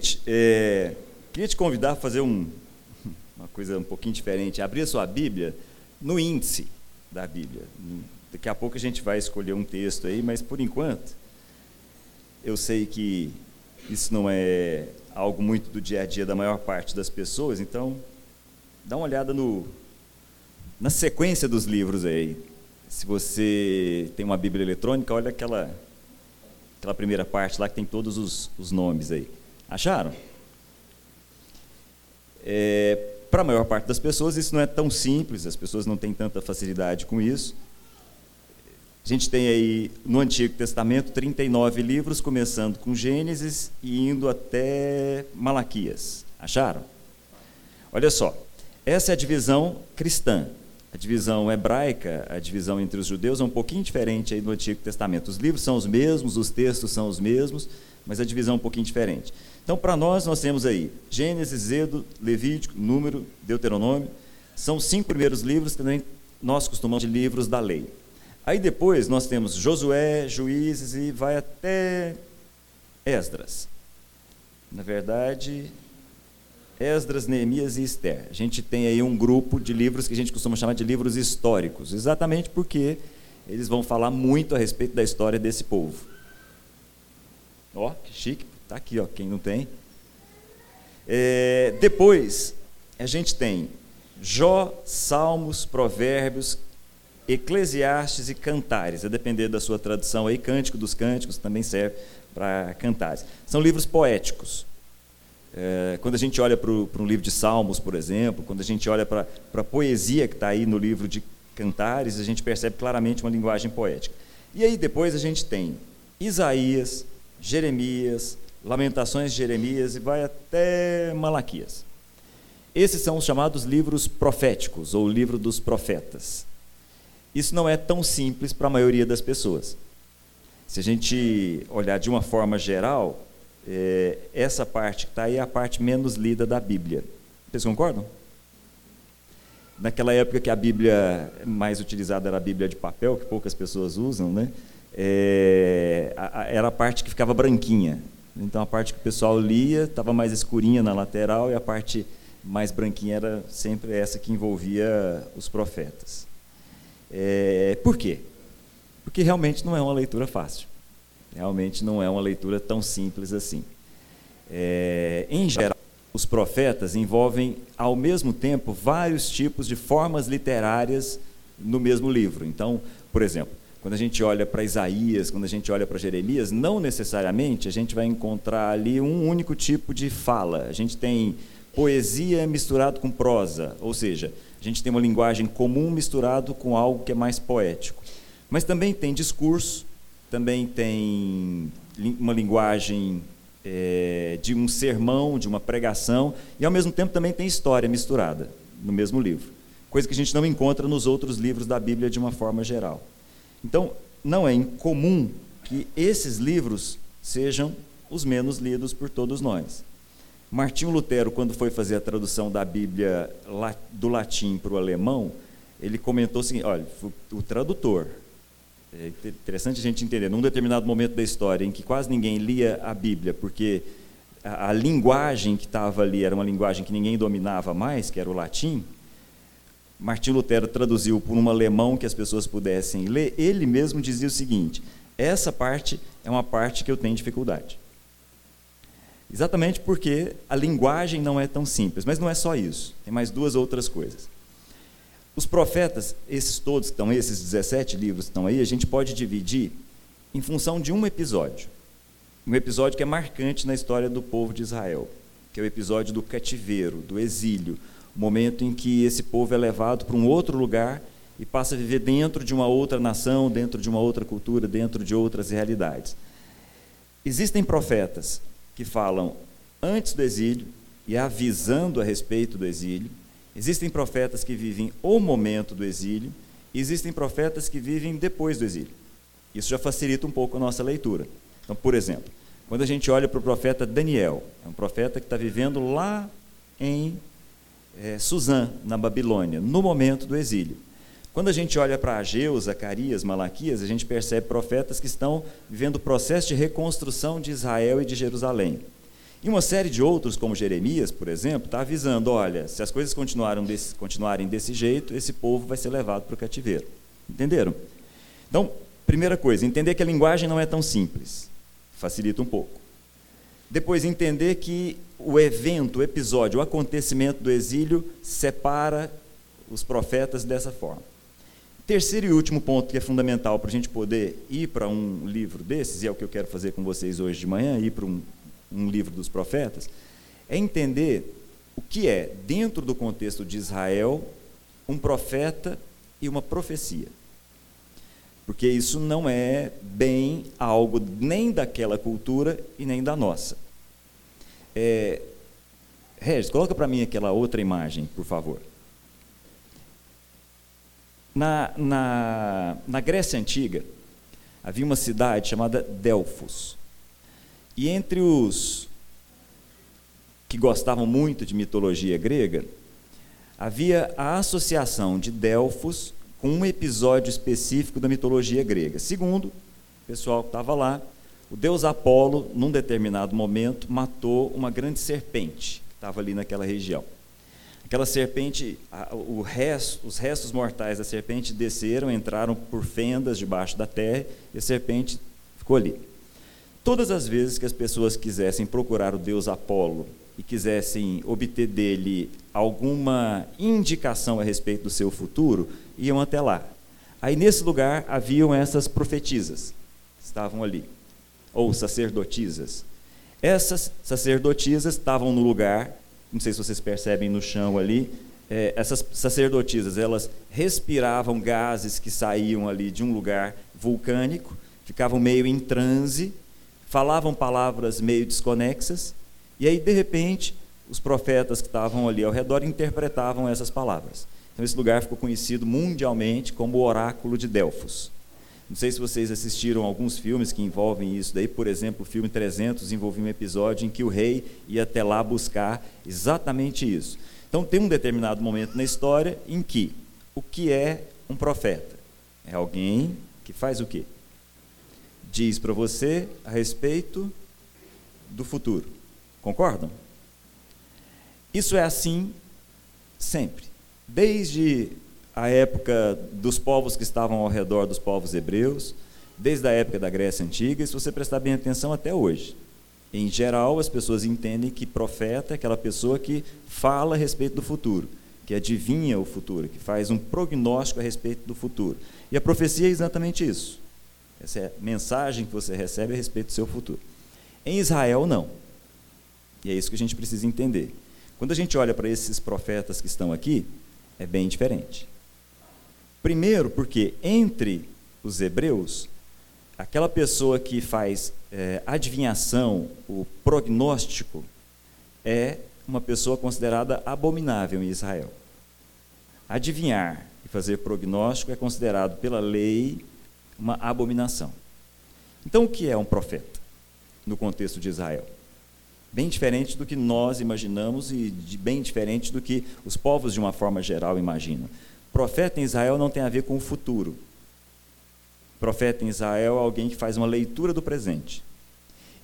gente, é, queria te convidar a fazer um, uma coisa um pouquinho diferente. Abrir a sua Bíblia no índice da Bíblia. Daqui a pouco a gente vai escolher um texto aí, mas por enquanto, eu sei que isso não é algo muito do dia a dia da maior parte das pessoas, então dá uma olhada no, na sequência dos livros aí. Se você tem uma Bíblia eletrônica, olha aquela, aquela primeira parte lá que tem todos os, os nomes aí. Acharam? É, Para a maior parte das pessoas, isso não é tão simples, as pessoas não têm tanta facilidade com isso. A gente tem aí no Antigo Testamento 39 livros, começando com Gênesis e indo até Malaquias. Acharam? Olha só, essa é a divisão cristã. A divisão hebraica, a divisão entre os judeus, é um pouquinho diferente aí do Antigo Testamento. Os livros são os mesmos, os textos são os mesmos, mas a divisão é um pouquinho diferente. Então, para nós, nós temos aí Gênesis, Êxodo, Levítico, Número, Deuteronômio. São os cinco primeiros livros que nós costumamos de livros da lei. Aí depois nós temos Josué, Juízes e vai até Esdras. Na verdade, Esdras, Neemias e Esther. A gente tem aí um grupo de livros que a gente costuma chamar de livros históricos, exatamente porque eles vão falar muito a respeito da história desse povo. Ó, que chique, tá aqui, ó, quem não tem. É, depois, a gente tem Jó, Salmos, Provérbios, Eclesiastes e Cantares, a depender da sua tradução aí, Cântico dos Cânticos também serve para Cantares. São livros poéticos. É, quando a gente olha para um livro de Salmos, por exemplo, quando a gente olha para a poesia que está aí no livro de Cantares, a gente percebe claramente uma linguagem poética. E aí depois a gente tem Isaías, Jeremias, Lamentações Jeremias e vai até Malaquias. Esses são os chamados livros proféticos, ou livro dos profetas. Isso não é tão simples para a maioria das pessoas. Se a gente olhar de uma forma geral, é, essa parte que está aí é a parte menos lida da Bíblia. Vocês concordam? Naquela época que a Bíblia mais utilizada era a Bíblia de papel, que poucas pessoas usam, né? É, a, a, era a parte que ficava branquinha. Então a parte que o pessoal lia estava mais escurinha na lateral e a parte mais branquinha era sempre essa que envolvia os profetas. É, por quê? Porque realmente não é uma leitura fácil. Realmente não é uma leitura tão simples assim. É, em geral, os profetas envolvem, ao mesmo tempo, vários tipos de formas literárias no mesmo livro. Então, por exemplo, quando a gente olha para Isaías, quando a gente olha para Jeremias, não necessariamente a gente vai encontrar ali um único tipo de fala. A gente tem poesia misturado com prosa, ou seja, a gente tem uma linguagem comum misturado com algo que é mais poético. Mas também tem discurso, também tem uma linguagem é, de um sermão, de uma pregação, e ao mesmo tempo também tem história misturada no mesmo livro. Coisa que a gente não encontra nos outros livros da Bíblia de uma forma geral. Então, não é incomum que esses livros sejam os menos lidos por todos nós. Martinho Lutero, quando foi fazer a tradução da Bíblia do latim para o alemão, ele comentou seguinte: olha, o tradutor. É interessante a gente entender, num determinado momento da história em que quase ninguém lia a Bíblia, porque a, a linguagem que estava ali era uma linguagem que ninguém dominava mais, que era o latim. Martinho Lutero traduziu por um alemão que as pessoas pudessem ler. Ele mesmo dizia o seguinte: essa parte é uma parte que eu tenho dificuldade. Exatamente porque a linguagem não é tão simples, mas não é só isso, tem mais duas outras coisas. Os profetas, esses todos que estão, esses 17 livros que estão aí, a gente pode dividir em função de um episódio. Um episódio que é marcante na história do povo de Israel, que é o episódio do cativeiro, do exílio, momento em que esse povo é levado para um outro lugar e passa a viver dentro de uma outra nação, dentro de uma outra cultura, dentro de outras realidades. Existem profetas que falam antes do exílio e avisando a respeito do exílio. Existem profetas que vivem o momento do exílio, e existem profetas que vivem depois do exílio. Isso já facilita um pouco a nossa leitura. Então, por exemplo, quando a gente olha para o profeta Daniel, é um profeta que está vivendo lá em é, Suzã, na Babilônia, no momento do exílio. Quando a gente olha para Ageu, Zacarias, Malaquias, a gente percebe profetas que estão vivendo o processo de reconstrução de Israel e de Jerusalém. E uma série de outros, como Jeremias, por exemplo, está avisando: olha, se as coisas desse, continuarem desse jeito, esse povo vai ser levado para o cativeiro. Entenderam? Então, primeira coisa, entender que a linguagem não é tão simples. Facilita um pouco. Depois, entender que o evento, o episódio, o acontecimento do exílio separa os profetas dessa forma. Terceiro e último ponto que é fundamental para a gente poder ir para um livro desses, e é o que eu quero fazer com vocês hoje de manhã, ir para um, um livro dos profetas, é entender o que é, dentro do contexto de Israel, um profeta e uma profecia. Porque isso não é bem algo nem daquela cultura e nem da nossa. É, Regis, coloca para mim aquela outra imagem, por favor. Na, na, na Grécia Antiga, havia uma cidade chamada Delfos. E entre os que gostavam muito de mitologia grega, havia a associação de Delfos com um episódio específico da mitologia grega. Segundo, o pessoal que estava lá, o deus Apolo, num determinado momento, matou uma grande serpente que estava ali naquela região. Aquela serpente, resto, os restos mortais da serpente desceram, entraram por fendas debaixo da terra e a serpente ficou ali. Todas as vezes que as pessoas quisessem procurar o deus Apolo e quisessem obter dele alguma indicação a respeito do seu futuro, iam até lá. Aí nesse lugar haviam essas profetisas, estavam ali, ou sacerdotisas. Essas sacerdotisas estavam no lugar, não sei se vocês percebem no chão ali, é, essas sacerdotisas, elas respiravam gases que saíam ali de um lugar vulcânico, ficavam meio em transe, falavam palavras meio desconexas, e aí, de repente, os profetas que estavam ali ao redor interpretavam essas palavras. Então, esse lugar ficou conhecido mundialmente como o Oráculo de Delfos. Não sei se vocês assistiram alguns filmes que envolvem isso daí, por exemplo, o filme 300 envolvia um episódio em que o rei ia até lá buscar exatamente isso. Então, tem um determinado momento na história em que o que é um profeta? É alguém que faz o quê? Diz para você a respeito do futuro. Concordam? Isso é assim sempre. Desde a época dos povos que estavam ao redor dos povos hebreus, desde a época da Grécia Antiga, e se você prestar bem atenção até hoje. Em geral, as pessoas entendem que profeta é aquela pessoa que fala a respeito do futuro, que adivinha o futuro, que faz um prognóstico a respeito do futuro. E a profecia é exatamente isso. Essa é a mensagem que você recebe a respeito do seu futuro. Em Israel, não. E é isso que a gente precisa entender. Quando a gente olha para esses profetas que estão aqui, é bem diferente. Primeiro, porque entre os hebreus, aquela pessoa que faz é, adivinhação, o prognóstico, é uma pessoa considerada abominável em Israel. Adivinhar e fazer prognóstico é considerado pela lei uma abominação. Então, o que é um profeta no contexto de Israel? Bem diferente do que nós imaginamos e bem diferente do que os povos, de uma forma geral, imaginam. Profeta em Israel não tem a ver com o futuro. Profeta em Israel é alguém que faz uma leitura do presente.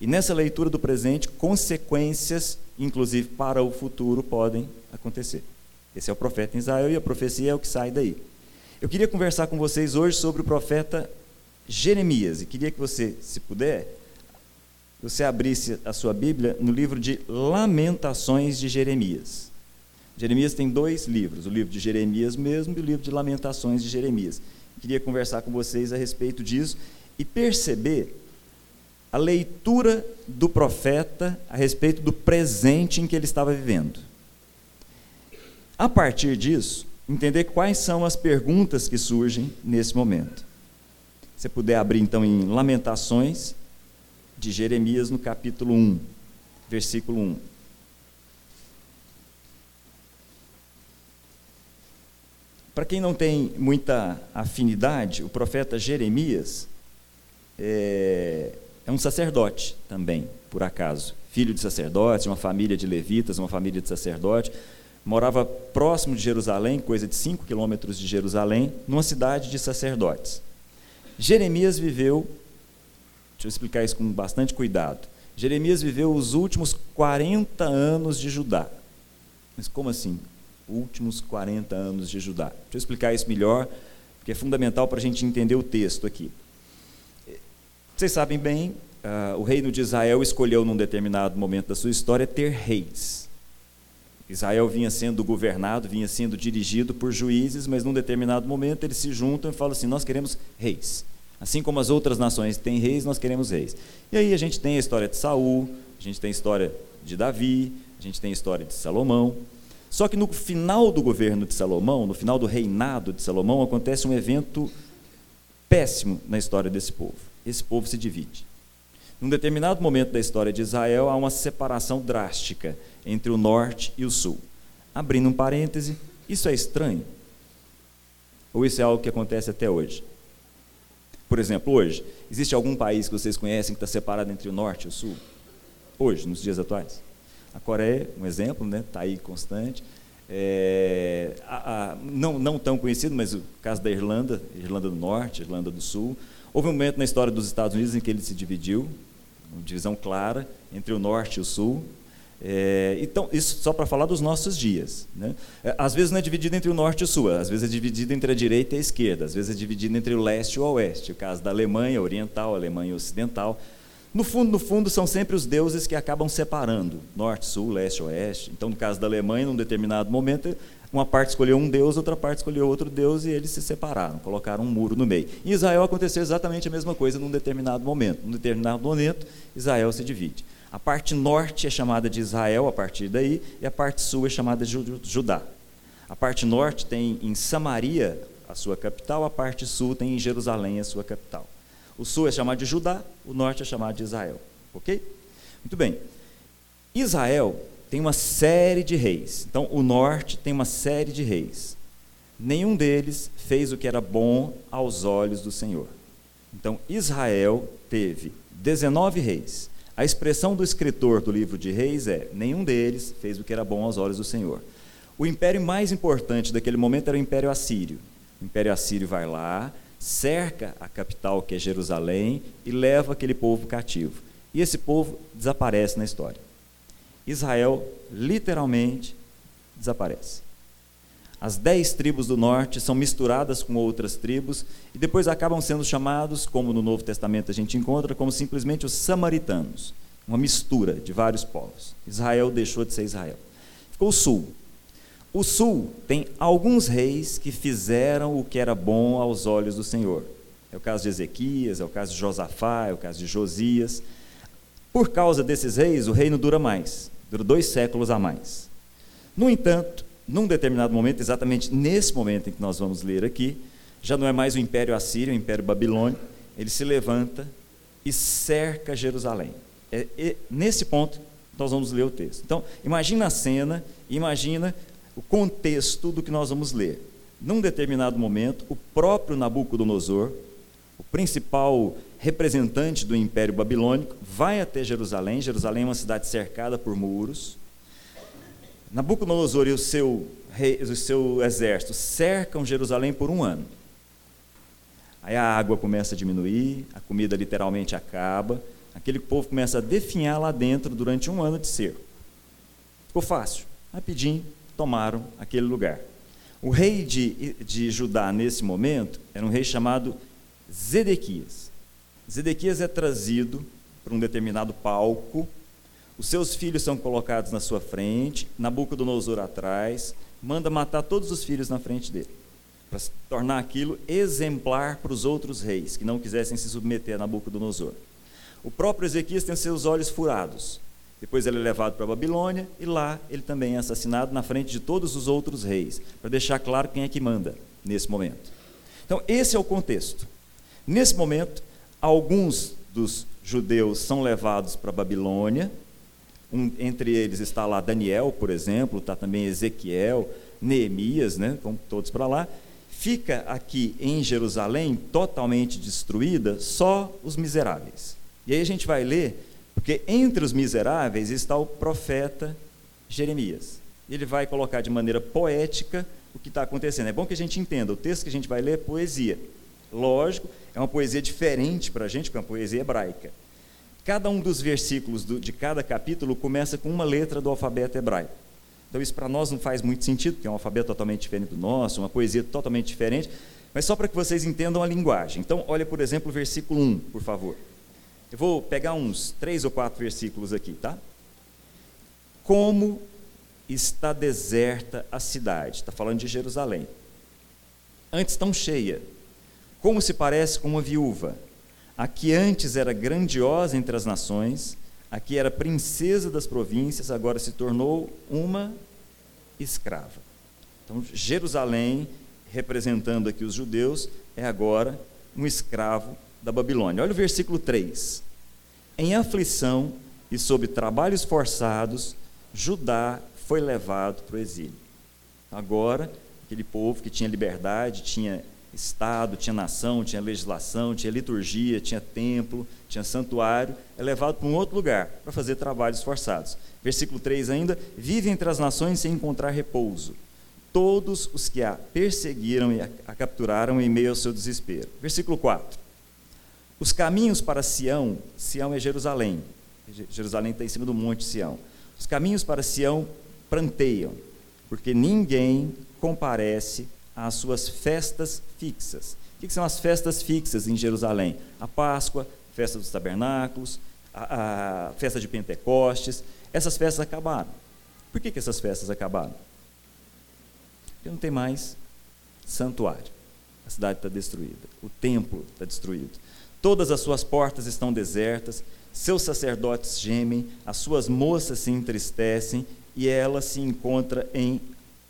E nessa leitura do presente, consequências, inclusive para o futuro, podem acontecer. Esse é o profeta em Israel e a profecia é o que sai daí. Eu queria conversar com vocês hoje sobre o profeta Jeremias e queria que você, se puder, você abrisse a sua Bíblia no livro de Lamentações de Jeremias. Jeremias tem dois livros, o livro de Jeremias mesmo e o livro de Lamentações de Jeremias. Queria conversar com vocês a respeito disso e perceber a leitura do profeta a respeito do presente em que ele estava vivendo. A partir disso, entender quais são as perguntas que surgem nesse momento. Se puder abrir então em Lamentações, de Jeremias no capítulo 1, versículo 1. Para quem não tem muita afinidade, o profeta Jeremias é, é, um sacerdote também, por acaso. Filho de sacerdotes, de uma família de levitas, uma família de sacerdote. Morava próximo de Jerusalém, coisa de 5 quilômetros de Jerusalém, numa cidade de sacerdotes. Jeremias viveu Deixa eu explicar isso com bastante cuidado. Jeremias viveu os últimos 40 anos de Judá. Mas como assim? Últimos 40 anos de Judá. Deixa eu explicar isso melhor, porque é fundamental para a gente entender o texto aqui. Vocês sabem bem, uh, o reino de Israel escolheu num determinado momento da sua história ter reis. Israel vinha sendo governado, vinha sendo dirigido por juízes, mas num determinado momento eles se juntam e falam assim: Nós queremos reis. Assim como as outras nações têm reis, nós queremos reis. E aí a gente tem a história de Saul, a gente tem a história de Davi, a gente tem a história de Salomão. Só que no final do governo de Salomão, no final do reinado de Salomão, acontece um evento péssimo na história desse povo. Esse povo se divide. Num determinado momento da história de Israel, há uma separação drástica entre o norte e o sul. Abrindo um parêntese, isso é estranho? Ou isso é algo que acontece até hoje? Por exemplo, hoje, existe algum país que vocês conhecem que está separado entre o norte e o sul? Hoje, nos dias atuais? A Coreia, um exemplo, está né? Tá aí constante. É, a, a, não, não tão conhecido, mas o caso da Irlanda, Irlanda do Norte, Irlanda do Sul. Houve um momento na história dos Estados Unidos em que ele se dividiu, uma divisão clara entre o Norte e o Sul. É, então, isso só para falar dos nossos dias. Né? É, às vezes não é dividido entre o norte e o sul, às vezes é dividido entre a direita e a esquerda, às vezes é dividido entre o leste e o oeste. O caso da Alemanha Oriental, Alemanha Ocidental. No fundo, no fundo, são sempre os deuses que acabam separando norte, sul, leste, oeste. Então, no caso da Alemanha, num determinado momento, uma parte escolheu um deus, outra parte escolheu outro deus e eles se separaram, colocaram um muro no meio. Em Israel aconteceu exatamente a mesma coisa num determinado momento. Num determinado momento, Israel se divide. A parte norte é chamada de Israel a partir daí, e a parte sul é chamada de Judá. A parte norte tem em Samaria a sua capital, a parte sul tem em Jerusalém a sua capital. O sul é chamado de Judá, o norte é chamado de Israel. Ok? Muito bem. Israel tem uma série de reis. Então, o norte tem uma série de reis. Nenhum deles fez o que era bom aos olhos do Senhor. Então, Israel teve 19 reis. A expressão do escritor do livro de Reis é: nenhum deles fez o que era bom aos olhos do Senhor. O império mais importante daquele momento era o Império Assírio. O Império Assírio vai lá, cerca a capital, que é Jerusalém, e leva aquele povo cativo. E esse povo desaparece na história. Israel literalmente desaparece. As dez tribos do norte são misturadas com outras tribos e depois acabam sendo chamados, como no Novo Testamento a gente encontra, como simplesmente os samaritanos, uma mistura de vários povos. Israel deixou de ser Israel. Ficou o sul. O sul tem alguns reis que fizeram o que era bom aos olhos do Senhor. É o caso de Ezequias, é o caso de Josafá, é o caso de Josias. Por causa desses reis, o reino dura mais, dura dois séculos a mais. No entanto, num determinado momento, exatamente nesse momento em que nós vamos ler aqui, já não é mais o Império Assírio, o Império Babilônico, ele se levanta e cerca Jerusalém. É, é, nesse ponto, nós vamos ler o texto. Então, imagina a cena, imagina o contexto do que nós vamos ler. Num determinado momento, o próprio Nabucodonosor, o principal representante do Império Babilônico, vai até Jerusalém. Jerusalém é uma cidade cercada por muros. Nabucodonosor e o seu, rei, o seu exército cercam Jerusalém por um ano. Aí a água começa a diminuir, a comida literalmente acaba, aquele povo começa a definhar lá dentro durante um ano de cerco. Ficou fácil, rapidinho tomaram aquele lugar. O rei de, de Judá nesse momento era um rei chamado Zedequias. Zedequias é trazido para um determinado palco os seus filhos são colocados na sua frente, Nabucodonosor atrás, manda matar todos os filhos na frente dele, para tornar aquilo exemplar para os outros reis que não quisessem se submeter a Nabucodonosor. O próprio Ezequias tem seus olhos furados. Depois ele é levado para a Babilônia e lá ele também é assassinado na frente de todos os outros reis, para deixar claro quem é que manda nesse momento. Então, esse é o contexto. Nesse momento, alguns dos judeus são levados para a Babilônia, um, entre eles está lá Daniel, por exemplo, está também Ezequiel, Neemias, né? vão todos para lá. Fica aqui em Jerusalém, totalmente destruída, só os miseráveis. E aí a gente vai ler, porque entre os miseráveis está o profeta Jeremias. Ele vai colocar de maneira poética o que está acontecendo. É bom que a gente entenda, o texto que a gente vai ler é poesia. Lógico, é uma poesia diferente para a gente, porque é uma poesia hebraica. Cada um dos versículos do, de cada capítulo começa com uma letra do alfabeto hebraico. Então, isso para nós não faz muito sentido, porque é um alfabeto totalmente diferente do nosso, uma poesia totalmente diferente, mas só para que vocês entendam a linguagem. Então, olha, por exemplo, o versículo 1, por favor. Eu vou pegar uns três ou quatro versículos aqui, tá? Como está deserta a cidade, está falando de Jerusalém. Antes tão cheia, como se parece com uma viúva. A que antes era grandiosa entre as nações, a que era princesa das províncias, agora se tornou uma escrava. Então, Jerusalém, representando aqui os judeus, é agora um escravo da Babilônia. Olha o versículo 3. Em aflição e sob trabalhos forçados, Judá foi levado para o exílio. Agora, aquele povo que tinha liberdade, tinha Estado, tinha nação, tinha legislação, tinha liturgia, tinha templo, tinha santuário, é levado para um outro lugar para fazer trabalhos forçados. Versículo 3 ainda: vive entre as nações sem encontrar repouso. Todos os que a perseguiram e a capturaram em meio ao seu desespero. Versículo 4: os caminhos para Sião, Sião é Jerusalém, Jerusalém está em cima do monte Sião. Os caminhos para Sião pranteiam, porque ninguém comparece às suas festas fixas. O que são as festas fixas em Jerusalém? A Páscoa, festa dos tabernáculos, a, a festa de Pentecostes. Essas festas acabaram. Por que, que essas festas acabaram? Porque não tem mais santuário. A cidade está destruída. O templo está destruído. Todas as suas portas estão desertas. Seus sacerdotes gemem. As suas moças se entristecem. E ela se encontra em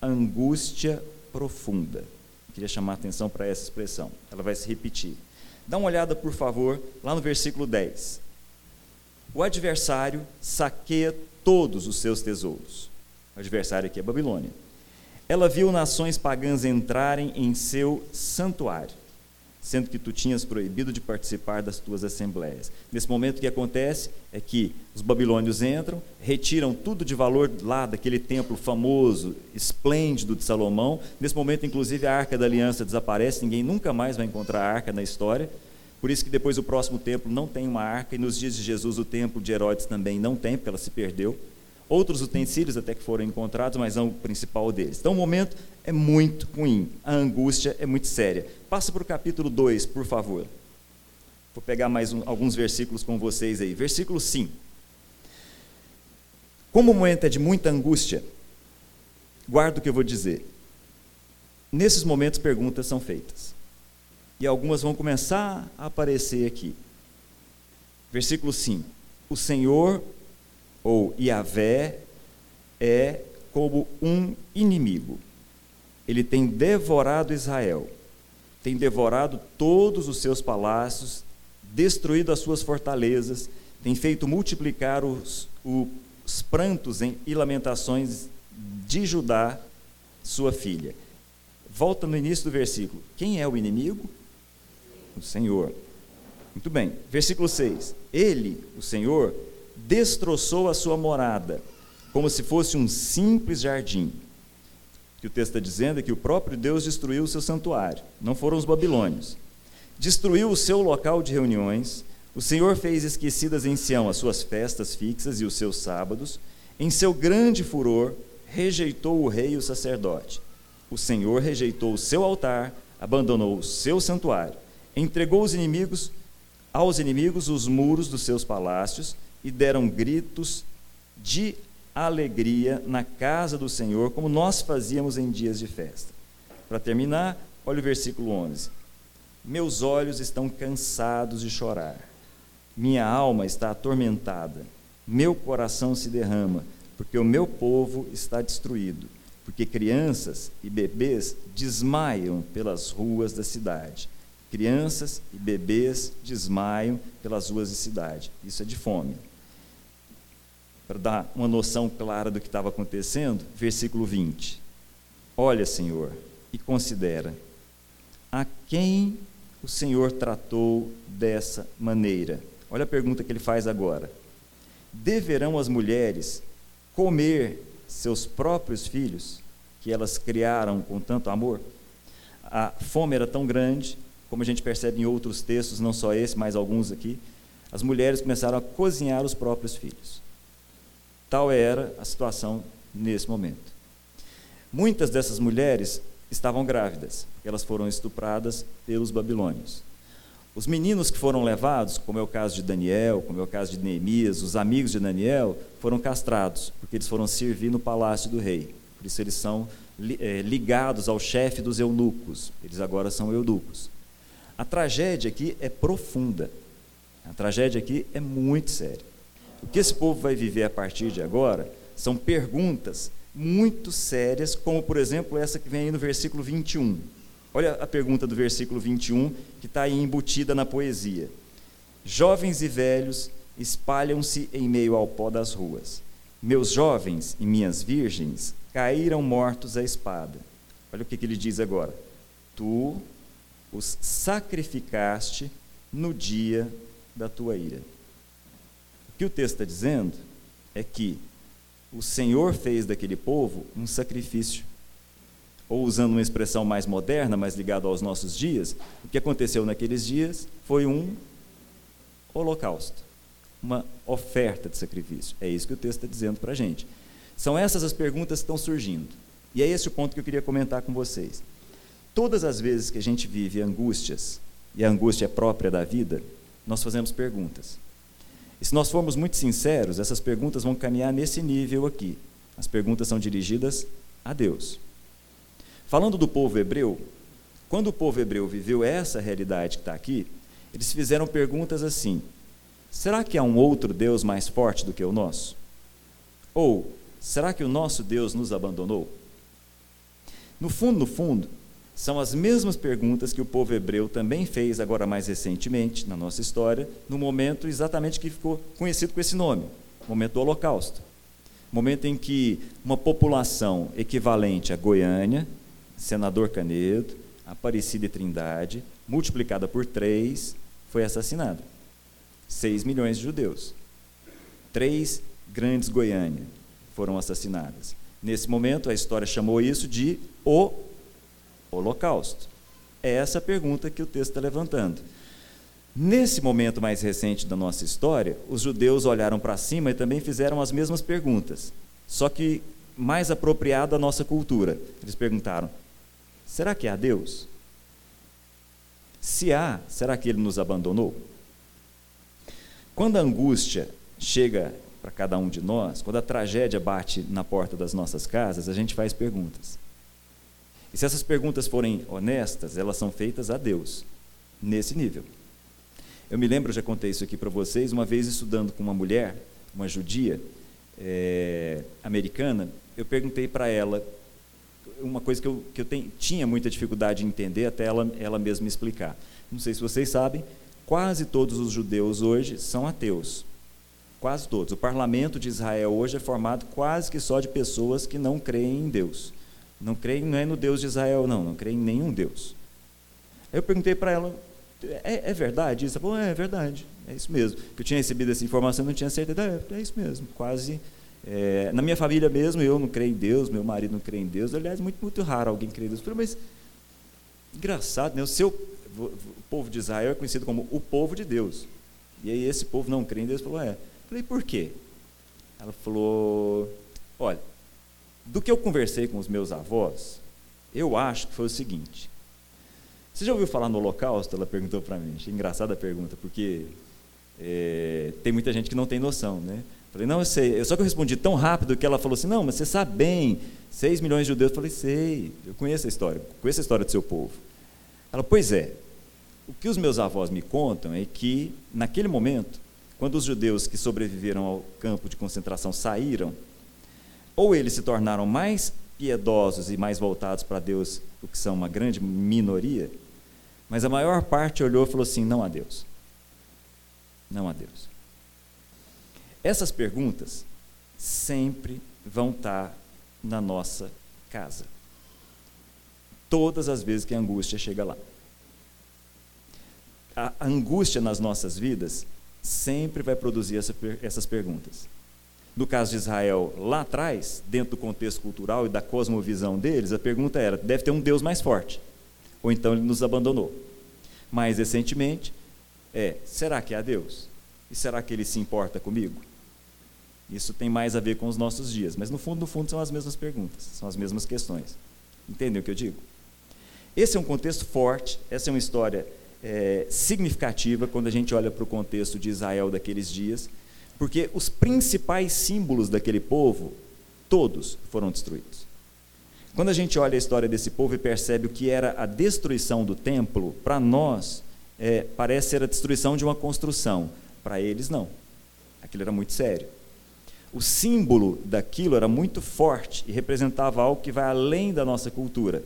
angústia profunda. Eu queria chamar a atenção para essa expressão. Ela vai se repetir. Dá uma olhada, por favor, lá no versículo 10. O adversário saqueia todos os seus tesouros. O adversário aqui é Babilônia. Ela viu nações pagãs entrarem em seu santuário sendo que tu tinhas proibido de participar das tuas assembleias. Nesse momento, o que acontece é que os babilônios entram, retiram tudo de valor lá daquele templo famoso, esplêndido de Salomão. Nesse momento, inclusive, a arca da aliança desaparece, ninguém nunca mais vai encontrar a arca na história. Por isso que depois o próximo templo não tem uma arca, e nos dias de Jesus o templo de Herodes também não tem, porque ela se perdeu. Outros utensílios até que foram encontrados, mas não o principal deles. Então o momento é muito ruim, a angústia é muito séria. Passa para o capítulo 2, por favor. Vou pegar mais um, alguns versículos com vocês aí. Versículo 5. Como o momento é de muita angústia, guarda o que eu vou dizer. Nesses momentos, perguntas são feitas. E algumas vão começar a aparecer aqui. Versículo 5. O Senhor ou Yahvé, é como um inimigo. Ele tem devorado Israel, tem devorado todos os seus palácios, destruído as suas fortalezas, tem feito multiplicar os, os prantos e lamentações de Judá, sua filha. Volta no início do versículo. Quem é o inimigo? O Senhor. Muito bem. Versículo 6. Ele, o Senhor, destroçou a sua morada, como se fosse um simples jardim. O que o texto está dizendo é que o próprio Deus destruiu o seu santuário, não foram os babilônios. Destruiu o seu local de reuniões, o Senhor fez esquecidas em Sião as suas festas fixas e os seus sábados, em seu grande furor, rejeitou o rei e o sacerdote. O Senhor rejeitou o seu altar, abandonou o seu santuário, entregou os inimigos aos inimigos os muros dos seus palácios e deram gritos de alegria na casa do Senhor, como nós fazíamos em dias de festa. Para terminar, olha o versículo 11. Meus olhos estão cansados de chorar, minha alma está atormentada, meu coração se derrama, porque o meu povo está destruído, porque crianças e bebês desmaiam pelas ruas da cidade. Crianças e bebês desmaiam pelas ruas da cidade. Isso é de fome para dar uma noção clara do que estava acontecendo, versículo 20. Olha, Senhor, e considera a quem o Senhor tratou dessa maneira. Olha a pergunta que ele faz agora. Deverão as mulheres comer seus próprios filhos, que elas criaram com tanto amor? A fome era tão grande, como a gente percebe em outros textos, não só esse, mas alguns aqui, As mulheres começaram a cozinhar os próprios filhos. Tal era a situação nesse momento. Muitas dessas mulheres estavam grávidas, elas foram estupradas pelos babilônios. Os meninos que foram levados, como é o caso de Daniel, como é o caso de Neemias, os amigos de Daniel, foram castrados, porque eles foram servir no palácio do rei. Por isso eles são é, ligados ao chefe dos eunucos. Eles agora são eunucos. A tragédia aqui é profunda. A tragédia aqui é muito séria. O que esse povo vai viver a partir de agora são perguntas muito sérias, como por exemplo essa que vem aí no versículo 21. Olha a pergunta do versículo 21, que está aí embutida na poesia. Jovens e velhos espalham-se em meio ao pó das ruas. Meus jovens e minhas virgens caíram mortos à espada. Olha o que, que ele diz agora. Tu os sacrificaste no dia da tua ira. Que o texto está dizendo é que o Senhor fez daquele povo um sacrifício. Ou usando uma expressão mais moderna, mais ligada aos nossos dias, o que aconteceu naqueles dias foi um holocausto, uma oferta de sacrifício. É isso que o texto está dizendo para a gente. São essas as perguntas que estão surgindo. E é esse o ponto que eu queria comentar com vocês. Todas as vezes que a gente vive angústias, e a angústia é própria da vida, nós fazemos perguntas. E se nós formos muito sinceros, essas perguntas vão caminhar nesse nível aqui. As perguntas são dirigidas a Deus. Falando do povo hebreu, quando o povo hebreu viveu essa realidade que está aqui, eles fizeram perguntas assim: será que há um outro Deus mais forte do que o nosso? Ou será que o nosso Deus nos abandonou? No fundo, no fundo, são as mesmas perguntas que o povo hebreu também fez, agora mais recentemente, na nossa história, no momento exatamente que ficou conhecido com esse nome momento do Holocausto. Momento em que uma população equivalente a Goiânia, Senador Canedo, Aparecida e Trindade, multiplicada por três, foi assassinada. Seis milhões de judeus. Três grandes Goiânia foram assassinadas. Nesse momento, a história chamou isso de o holocausto? É essa a pergunta que o texto está levantando. Nesse momento mais recente da nossa história, os judeus olharam para cima e também fizeram as mesmas perguntas, só que mais apropriado à nossa cultura. Eles perguntaram: será que há Deus? Se há, será que ele nos abandonou? Quando a angústia chega para cada um de nós, quando a tragédia bate na porta das nossas casas, a gente faz perguntas. E se essas perguntas forem honestas, elas são feitas a Deus, nesse nível. Eu me lembro, já contei isso aqui para vocês, uma vez estudando com uma mulher, uma judia é, americana, eu perguntei para ela uma coisa que eu, que eu tinha muita dificuldade em entender até ela, ela mesma explicar. Não sei se vocês sabem, quase todos os judeus hoje são ateus. Quase todos. O parlamento de Israel hoje é formado quase que só de pessoas que não creem em Deus. Não creem, não é no Deus de Israel, não, não creem em nenhum Deus. Aí eu perguntei para ela, é, é, verdade? Ela falou, é, é verdade, é isso mesmo. Eu tinha recebido essa informação, não tinha certeza, é, é isso mesmo, quase. É, na minha família mesmo, eu não creio em Deus, meu marido não crê em Deus, aliás, muito, muito raro alguém crer em Deus. Mas, engraçado, né? o seu o povo de Israel é conhecido como o povo de Deus. E aí esse povo não crê em Deus, falou, é. Eu falei, por quê? Ela falou, olha, do que eu conversei com os meus avós, eu acho que foi o seguinte. Você já ouviu falar no Holocausto? Ela perguntou para mim. Achei engraçada a pergunta, porque é, tem muita gente que não tem noção, né? Falei, não, eu sei. Só que eu respondi tão rápido que ela falou assim: não, mas você sabe bem, 6 milhões de judeus. Eu falei, sei, eu conheço a história, conheço a história do seu povo. Ela, pois é. O que os meus avós me contam é que, naquele momento, quando os judeus que sobreviveram ao campo de concentração saíram, ou eles se tornaram mais piedosos e mais voltados para Deus, o que são uma grande minoria, mas a maior parte olhou e falou assim: não há Deus. Não há Deus. Essas perguntas sempre vão estar na nossa casa. Todas as vezes que a angústia chega lá. A angústia nas nossas vidas sempre vai produzir essa, essas perguntas no caso de Israel, lá atrás, dentro do contexto cultural e da cosmovisão deles, a pergunta era: deve ter um Deus mais forte, ou então ele nos abandonou. Mais recentemente, é: será que há Deus? E será que ele se importa comigo? Isso tem mais a ver com os nossos dias, mas no fundo, no fundo são as mesmas perguntas, são as mesmas questões. Entendem o que eu digo? Esse é um contexto forte, essa é uma história é, significativa quando a gente olha para o contexto de Israel daqueles dias, porque os principais símbolos daquele povo, todos foram destruídos. Quando a gente olha a história desse povo e percebe o que era a destruição do templo, para nós é, parece ser a destruição de uma construção, para eles não. Aquilo era muito sério o símbolo daquilo era muito forte e representava algo que vai além da nossa cultura.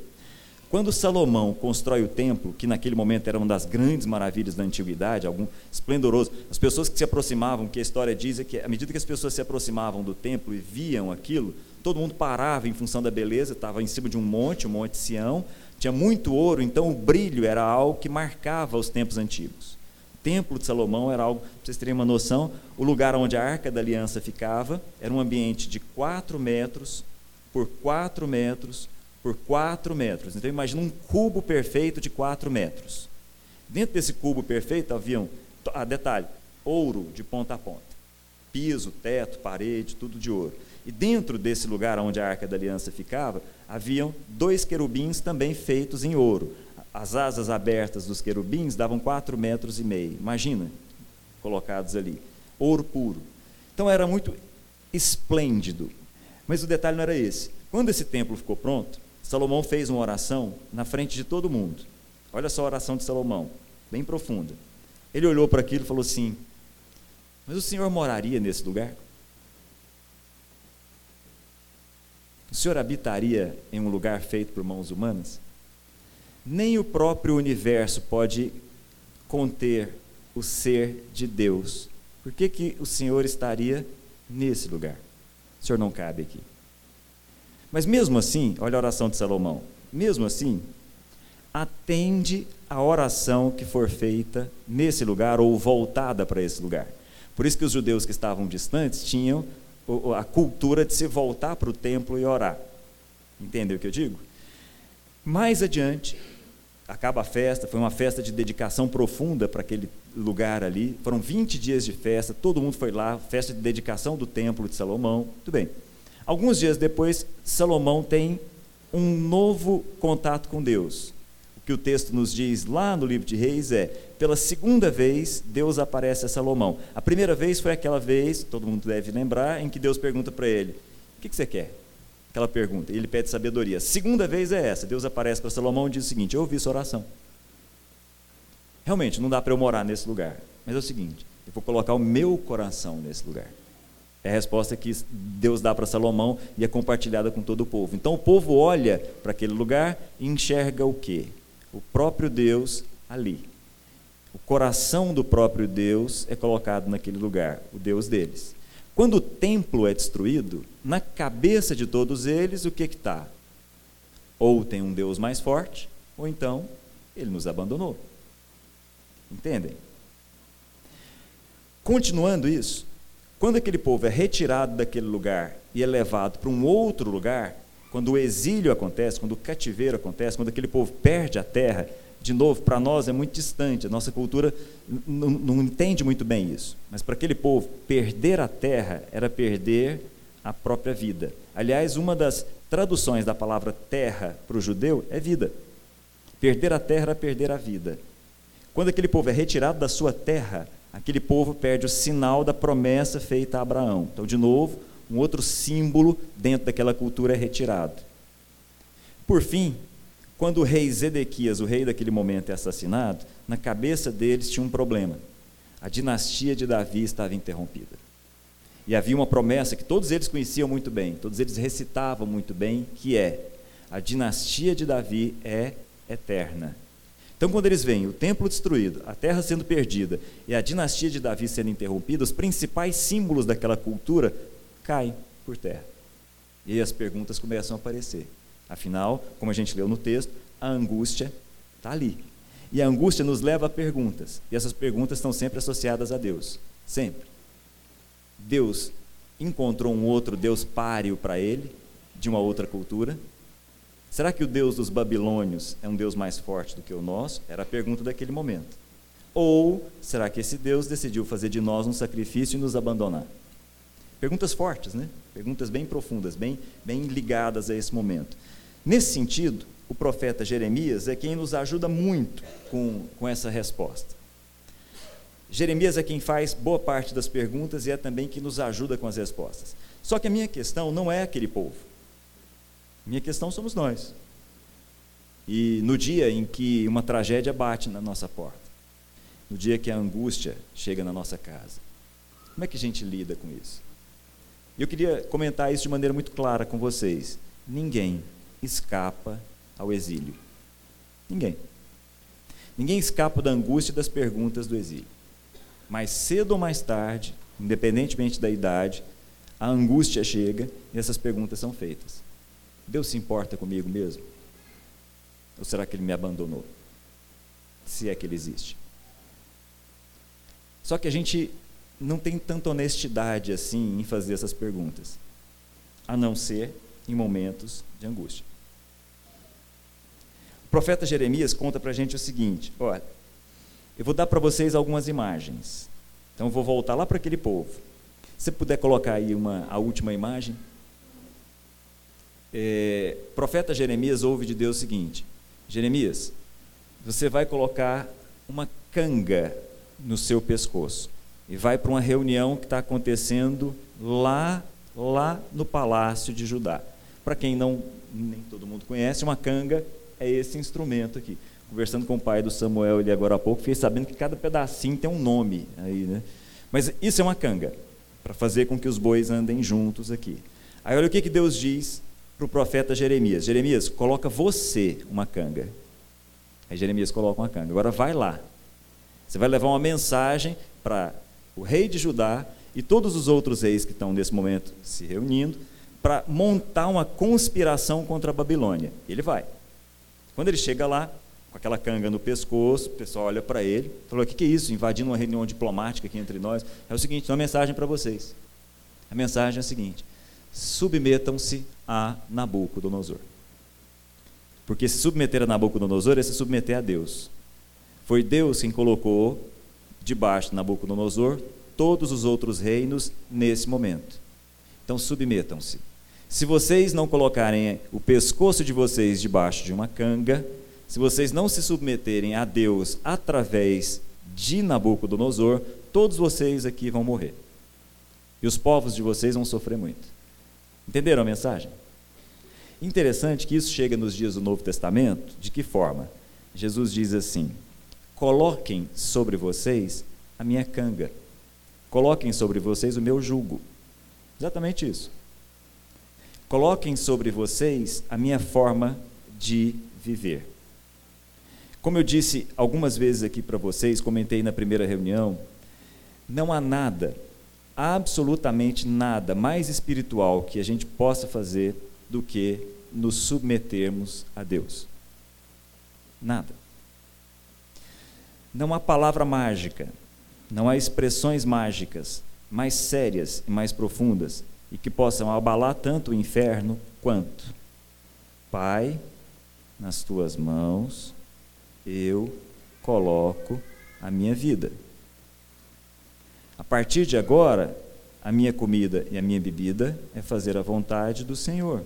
Quando Salomão constrói o templo, que naquele momento era uma das grandes maravilhas da antiguidade, algum esplendoroso, as pessoas que se aproximavam, que a história diz é que à medida que as pessoas se aproximavam do templo e viam aquilo, todo mundo parava em função da beleza, estava em cima de um monte, o Monte Sião, tinha muito ouro, então o brilho era algo que marcava os tempos antigos. Templo de Salomão era algo, para vocês terem uma noção, o lugar onde a arca da aliança ficava era um ambiente de 4 metros por 4 metros por 4 metros. Então imagina um cubo perfeito de 4 metros. Dentro desse cubo perfeito haviam, ah, detalhe, ouro de ponta a ponta. Piso, teto, parede, tudo de ouro. E dentro desse lugar onde a arca da aliança ficava, haviam dois querubins também feitos em ouro as asas abertas dos querubins davam quatro metros e meio. Imagina, colocados ali. Ouro puro. Então era muito esplêndido. Mas o detalhe não era esse. Quando esse templo ficou pronto, Salomão fez uma oração na frente de todo mundo. Olha só a oração de Salomão, bem profunda. Ele olhou para aquilo e falou assim: Mas o Senhor moraria nesse lugar? O Senhor habitaria em um lugar feito por mãos humanas? nem o próprio universo pode conter o ser de Deus. Por que, que o Senhor estaria nesse lugar? O Senhor não cabe aqui. Mas mesmo assim, olha a oração de Salomão. Mesmo assim, atende a oração que for feita nesse lugar ou voltada para esse lugar. Por isso que os judeus que estavam distantes tinham a cultura de se voltar para o templo e orar. Entendeu o que eu digo? Mais adiante, acaba a festa, foi uma festa de dedicação profunda para aquele lugar ali. Foram 20 dias de festa, todo mundo foi lá, festa de dedicação do templo de Salomão. Muito bem. Alguns dias depois, Salomão tem um novo contato com Deus. O que o texto nos diz lá no livro de Reis é: pela segunda vez, Deus aparece a Salomão. A primeira vez foi aquela vez, todo mundo deve lembrar, em que Deus pergunta para ele: O que, que você quer? aquela pergunta. Ele pede sabedoria. A segunda vez é essa. Deus aparece para Salomão e diz o seguinte: Eu ouvi sua oração. Realmente, não dá para eu morar nesse lugar. Mas é o seguinte: eu vou colocar o meu coração nesse lugar. É a resposta que Deus dá para Salomão e é compartilhada com todo o povo. Então o povo olha para aquele lugar e enxerga o quê? O próprio Deus ali. O coração do próprio Deus é colocado naquele lugar, o Deus deles. Quando o templo é destruído, na cabeça de todos eles, o que está? Ou tem um Deus mais forte, ou então ele nos abandonou. Entendem? Continuando isso, quando aquele povo é retirado daquele lugar e é levado para um outro lugar, quando o exílio acontece, quando o cativeiro acontece, quando aquele povo perde a terra, de novo, para nós é muito distante, a nossa cultura não, entende muito bem isso. Mas para aquele povo, perder a terra era perder a própria vida. Aliás, uma das traduções da palavra terra para o judeu é vida. Perder a terra era perder a vida. Quando aquele povo é retirado da sua terra, aquele povo perde o sinal da promessa feita a Abraão. Então, de novo, um outro símbolo dentro daquela cultura é retirado. Por fim, quando o rei Zedequias, o rei daquele momento, é assassinado, na cabeça deles tinha um problema. A dinastia de Davi estava interrompida. E havia uma promessa que todos eles conheciam muito bem, todos eles recitavam muito bem, que é: a dinastia de Davi é eterna. Então, quando eles veem o templo destruído, a terra sendo perdida e a dinastia de Davi sendo interrompida, os principais símbolos daquela cultura caem por terra. E aí as perguntas começam a aparecer. Afinal, como a gente leu no texto, a angústia está ali. E a angústia nos leva a perguntas. E essas perguntas estão sempre associadas a Deus. Sempre. Deus encontrou um outro Deus páreo para ele, de uma outra cultura? Será que o Deus dos babilônios é um Deus mais forte do que o nosso? Era a pergunta daquele momento. Ou será que esse Deus decidiu fazer de nós um sacrifício e nos abandonar? Perguntas fortes, né? Perguntas bem profundas, bem, bem ligadas a esse momento. Nesse sentido, o profeta Jeremias é quem nos ajuda muito com, com essa resposta. Jeremias é quem faz boa parte das perguntas e é também quem nos ajuda com as respostas. Só que a minha questão não é aquele povo. Minha questão somos nós. E no dia em que uma tragédia bate na nossa porta, no dia que a angústia chega na nossa casa, como é que a gente lida com isso? Eu queria comentar isso de maneira muito clara com vocês. Ninguém escapa ao exílio. Ninguém. Ninguém escapa da angústia e das perguntas do exílio. Mais cedo ou mais tarde, independentemente da idade, a angústia chega e essas perguntas são feitas. Deus se importa comigo mesmo? Ou será que ele me abandonou? Se é que ele existe. Só que a gente não tem tanta honestidade assim em fazer essas perguntas, a não ser em momentos de angústia. O profeta Jeremias conta para a gente o seguinte: olha, eu vou dar para vocês algumas imagens. Então eu vou voltar lá para aquele povo. Se você puder colocar aí uma, a última imagem. É, profeta Jeremias ouve de Deus o seguinte: Jeremias, você vai colocar uma canga no seu pescoço e vai para uma reunião que está acontecendo lá, lá no palácio de Judá. Para quem não, nem todo mundo conhece, uma canga é esse instrumento aqui. Conversando com o pai do Samuel ali agora há pouco, fiquei sabendo que cada pedacinho tem um nome aí, né? Mas isso é uma canga, para fazer com que os bois andem juntos aqui. Aí olha o que, que Deus diz para o profeta Jeremias: Jeremias, coloca você uma canga. Aí Jeremias coloca uma canga. Agora vai lá. Você vai levar uma mensagem para o rei de Judá e todos os outros reis que estão nesse momento se reunindo para montar uma conspiração contra a Babilônia. Ele vai. Quando ele chega lá, com aquela canga no pescoço, o pessoal olha para ele, falou: O que, é isso? Invadindo uma reunião diplomática aqui entre nós. É o seguinte: uma mensagem para vocês. A mensagem é a seguinte: submetam-se a Nabucodonosor. Porque se submeter a Nabucodonosor é se submeter a Deus. Foi Deus quem colocou debaixo de Nabucodonosor todos os outros reinos nesse momento. Então submetam-se. Se vocês não colocarem o pescoço de vocês debaixo de uma canga, se vocês não se submeterem a Deus através de Nabucodonosor, todos vocês aqui vão morrer. E os povos de vocês vão sofrer muito. Entenderam a mensagem? Interessante que isso chega nos dias do Novo Testamento, de que forma? Jesus diz assim: Coloquem sobre vocês a minha canga, coloquem sobre vocês o meu jugo. Exatamente isso. Coloquem sobre vocês a minha forma de viver. Como eu disse algumas vezes aqui para vocês, comentei na primeira reunião, não há nada, absolutamente nada mais espiritual que a gente possa fazer do que nos submetermos a Deus. Nada. Não há palavra mágica, não há expressões mágicas mais sérias e mais profundas e que possam abalar tanto o inferno quanto Pai, nas tuas mãos eu coloco a minha vida. A partir de agora, a minha comida e a minha bebida é fazer a vontade do Senhor.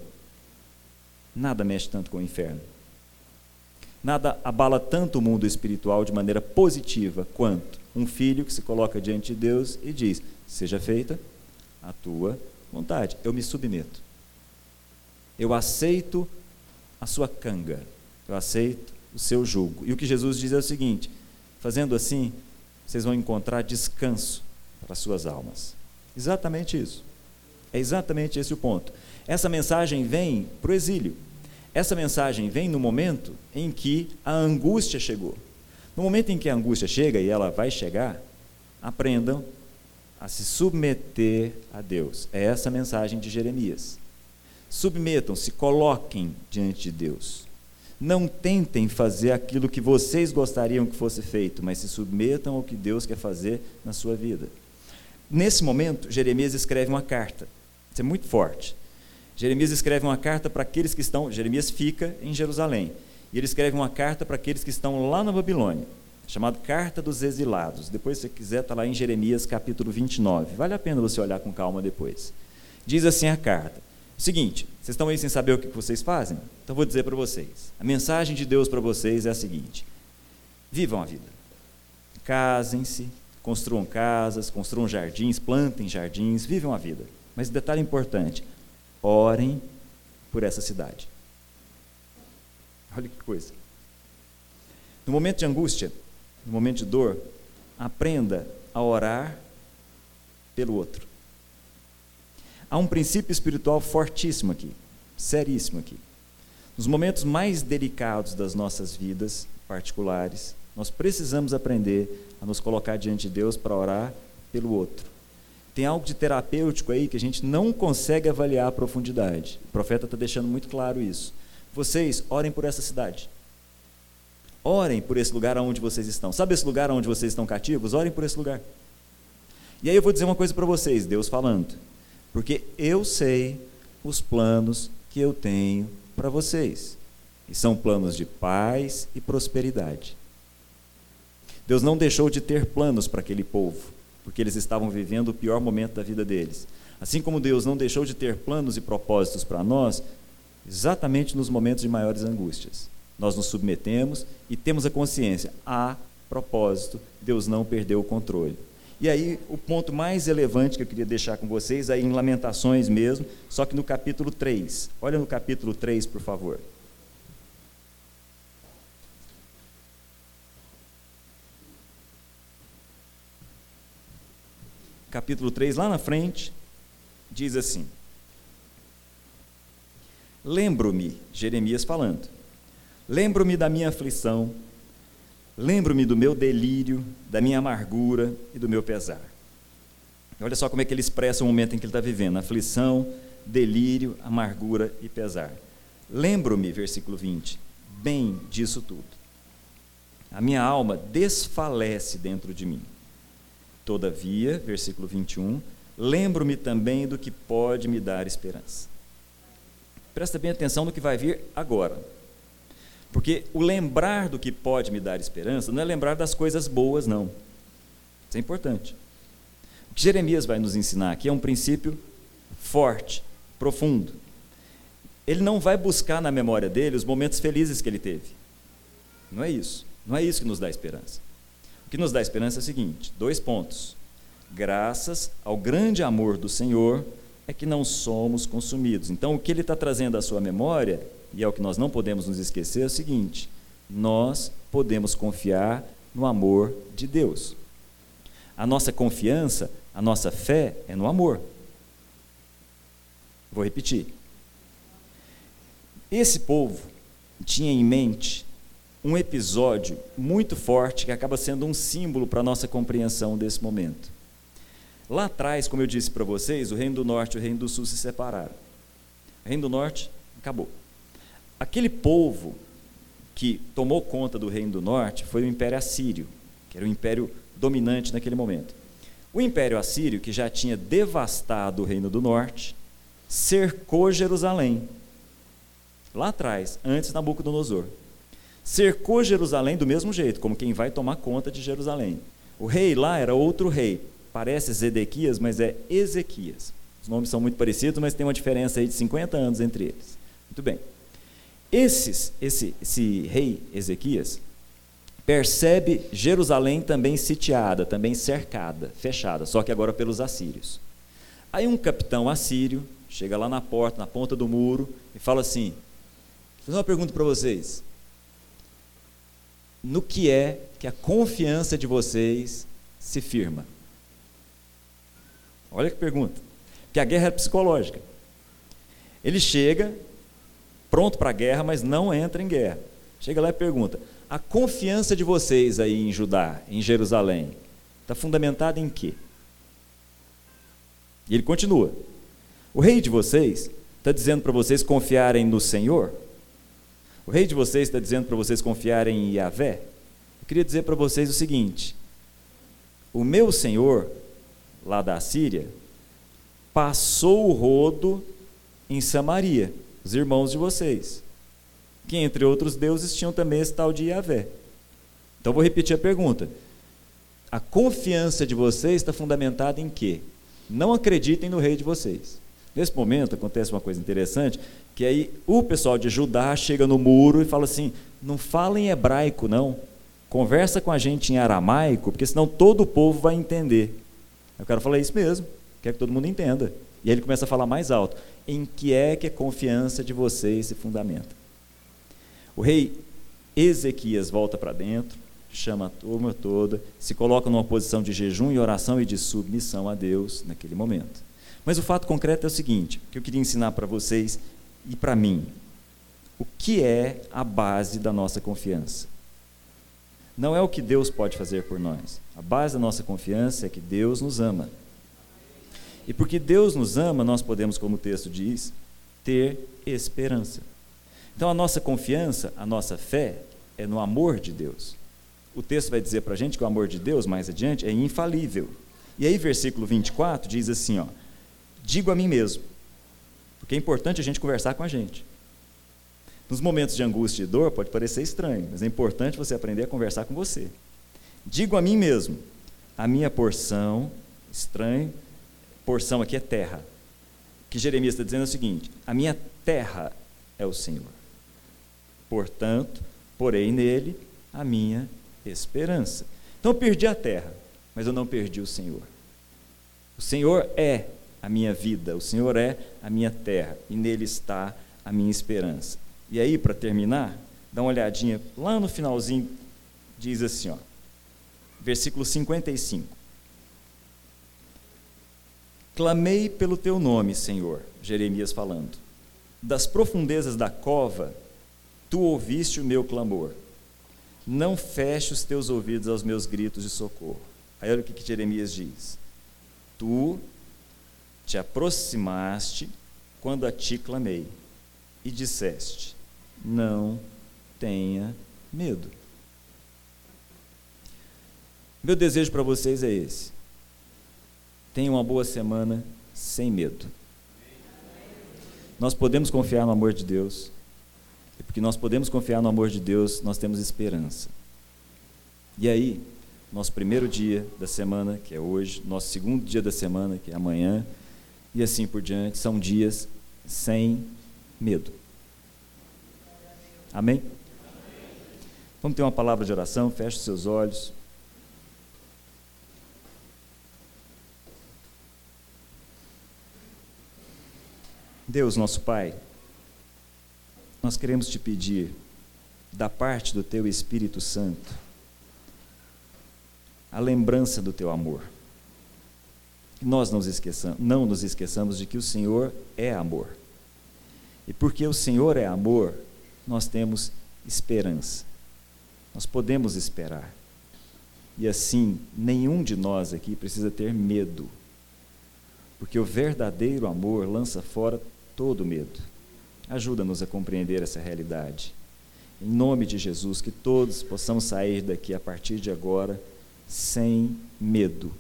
Nada mexe tanto com o inferno. Nada abala tanto o mundo espiritual de maneira positiva quanto um filho que se coloca diante de Deus e diz: Seja feita a tua vontade. Eu me submeto. Eu aceito a sua canga. Eu aceito o seu jugo. E o que Jesus diz é o seguinte: fazendo assim, vocês vão encontrar descanso para suas almas. Exatamente isso. É exatamente esse o ponto. Essa mensagem vem para o exílio. Essa mensagem vem no momento em que a angústia chegou. No momento em que a angústia chega, e ela vai chegar, aprendam a se submeter a Deus. É essa a mensagem de Jeremias. Submetam-se, coloquem diante de Deus. Não tentem fazer aquilo que vocês gostariam que fosse feito, mas se submetam ao que Deus quer fazer na sua vida. Nesse momento, Jeremias escreve uma carta. Isso é muito forte. Jeremias escreve uma carta para aqueles que estão. Jeremias fica em Jerusalém. E ele escreve uma carta para aqueles que estão lá na Babilônia. chamado Carta dos Exilados. Depois, se quiser, está lá em Jeremias capítulo 29. Vale a pena você olhar com calma depois. Diz assim a carta: Seguinte, vocês estão aí sem saber o que vocês fazem? Então vou dizer para vocês. A mensagem de Deus para vocês é a seguinte: vivam a vida. Casem-se, construam casas, construam jardins, plantem jardins, vivam a vida. Mas detalhe importante: orem por essa cidade. Olha que coisa. No momento de angústia, no momento de dor, aprenda a orar pelo outro. Há um princípio espiritual fortíssimo aqui, seríssimo aqui. Nos momentos mais delicados das nossas vidas particulares, nós precisamos aprender a nos colocar diante de Deus para orar pelo outro. Tem algo de terapêutico aí que a gente não consegue avaliar a profundidade. O profeta está deixando muito claro isso. Vocês orem por essa cidade. Orem por esse lugar onde vocês estão. Sabe esse lugar onde vocês estão cativos? Orem por esse lugar. E aí eu vou dizer uma coisa para vocês, Deus falando porque eu sei os planos que eu tenho para vocês. E são planos de paz e prosperidade. Deus não deixou de ter planos para aquele povo, porque eles estavam vivendo o pior momento da vida deles. Assim como Deus não deixou de ter planos e propósitos para nós, exatamente nos momentos de maiores angústias. Nós nos submetemos e temos a consciência: há propósito, Deus não perdeu o controle. E aí, o ponto mais relevante que eu queria deixar com vocês, aí em Lamentações mesmo, só que no capítulo 3. Olha no capítulo 3, por favor. Capítulo 3, lá na frente, diz assim: Lembro-me, Jeremias falando, lembro-me da minha aflição, Lembro-me do meu delírio, da minha amargura e do meu pesar. Olha só como é que ele expressa o momento em que ele está vivendo: aflição, delírio, amargura e pesar. Lembro-me, versículo 20, bem disso tudo. A minha alma desfalece dentro de mim. Todavia, versículo 21, lembro-me também do que pode me dar esperança. Presta bem atenção no que vai vir agora. Porque o lembrar do que pode me dar esperança não é lembrar das coisas boas, não. Isso é importante. O que Jeremias vai nos ensinar aqui é um princípio forte, profundo. Ele não vai buscar na memória dele os momentos felizes que ele teve. Não é isso. Não é isso que nos dá esperança. Que nos dá esperança é o seguinte: dois pontos. Graças ao grande amor do Senhor é que não somos consumidos. Então, o que ele está trazendo à sua memória e é o que nós não podemos nos esquecer, é o seguinte: nós podemos confiar no amor de Deus. A nossa confiança, a nossa fé é no amor. Vou repetir. Esse povo tinha em mente um episódio muito forte que acaba sendo um símbolo para a nossa compreensão desse momento. Lá atrás, como eu disse para vocês, o Reino do Norte e o Reino do Sul se separaram. O Reino do Norte acabou. Aquele povo que tomou conta do reino do norte foi o Império Assírio, que era o império dominante naquele momento. O Império Assírio, que já tinha devastado o reino do norte, cercou Jerusalém. Lá atrás, antes Nabucodonosor. Cercou Jerusalém do mesmo jeito, como quem vai tomar conta de Jerusalém. O rei lá era outro rei, parece Zedequias, mas é Ezequias. Os nomes são muito parecidos, mas tem uma diferença aí de 50 anos entre eles. Muito bem. Esses, esse, esse rei Ezequias percebe Jerusalém também sitiada, também cercada, fechada, só que agora pelos assírios. Aí um capitão assírio chega lá na porta, na ponta do muro, e fala assim: Vou fazer uma pergunta para vocês. No que é que a confiança de vocês se firma? Olha que pergunta. Que a guerra é psicológica. Ele chega pronto para a guerra, mas não entra em guerra. Chega lá e pergunta: a confiança de vocês aí em Judá, em Jerusalém, está fundamentada em quê? E ele continua: o rei de vocês está dizendo para vocês confiarem no Senhor? O rei de vocês está dizendo para vocês confiarem em Yahvé? Eu queria dizer para vocês o seguinte: o meu Senhor, lá da Síria, passou o rodo em Samaria os irmãos de vocês, que entre outros deuses tinham também esse tal de Yahvé. Então vou repetir a pergunta. A confiança de vocês está fundamentada em quê? Não acreditem no rei de vocês. Nesse momento acontece uma coisa interessante, que aí o pessoal de Judá chega no muro e fala assim: não fala em hebraico, não. Conversa com a gente em aramaico, porque senão todo o povo vai entender. Eu quero falar isso mesmo, quer que todo mundo entenda. E aí ele começa a falar mais alto. Em que é que a confiança de vocês se fundamenta? O rei Ezequias volta para dentro, chama a turma toda, se coloca numa posição de jejum e oração e de submissão a Deus naquele momento. Mas o fato concreto é o seguinte, que eu queria ensinar para vocês e para mim. O que é a base da nossa confiança? Não é o que Deus pode fazer por nós. A base da nossa confiança é que Deus nos ama. E porque Deus nos ama, nós podemos, como o texto diz, ter esperança. Então a nossa confiança, a nossa fé é no amor de Deus o texto vai dizer para a gente que o amor de Deus, mais adiante, é infalível. E aí, versículo 24 diz assim: ó, digo a mim mesmo, porque é importante a gente conversar com a gente. Nos momentos de angústia e dor, pode parecer estranho, mas é importante você aprender a conversar com você. Digo a mim mesmo, a minha porção, estranho, porção aqui é terra. O que Jeremias está dizendo é o seguinte: a minha terra é o Senhor. Portanto, porei nele a minha esperança. Então perdi a terra, mas eu não perdi o Senhor. O Senhor é a minha vida, o Senhor é a minha terra, e nele está a minha esperança. E aí, para terminar, dá uma olhadinha lá no finalzinho, diz assim, ó, versículo 55. Clamei pelo teu nome, Senhor, Jeremias falando. Das profundezas da cova, tu ouviste o meu clamor não feche os teus ouvidos aos meus gritos de socorro. Aí olha o que, que Jeremias diz: Tu te aproximaste quando a ti clamei e disseste: Não tenha medo. Meu desejo para vocês é esse. Tenha uma boa semana sem medo. Nós podemos confiar no amor de Deus. E porque nós podemos confiar no amor de Deus, nós temos esperança. E aí, nosso primeiro dia da semana, que é hoje, nosso segundo dia da semana, que é amanhã, e assim por diante, são dias sem medo. Amém? Vamos ter uma palavra de oração, feche os seus olhos. Deus, nosso Pai, nós queremos te pedir, da parte do teu Espírito Santo, a lembrança do teu amor. Nós não nos, esqueçamos, não nos esqueçamos de que o Senhor é amor. E porque o Senhor é amor, nós temos esperança. Nós podemos esperar. E assim, nenhum de nós aqui precisa ter medo. Porque o verdadeiro amor lança fora todo medo. Ajuda-nos a compreender essa realidade. Em nome de Jesus, que todos possamos sair daqui a partir de agora sem medo,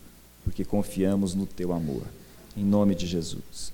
porque confiamos no teu amor. Em nome de Jesus.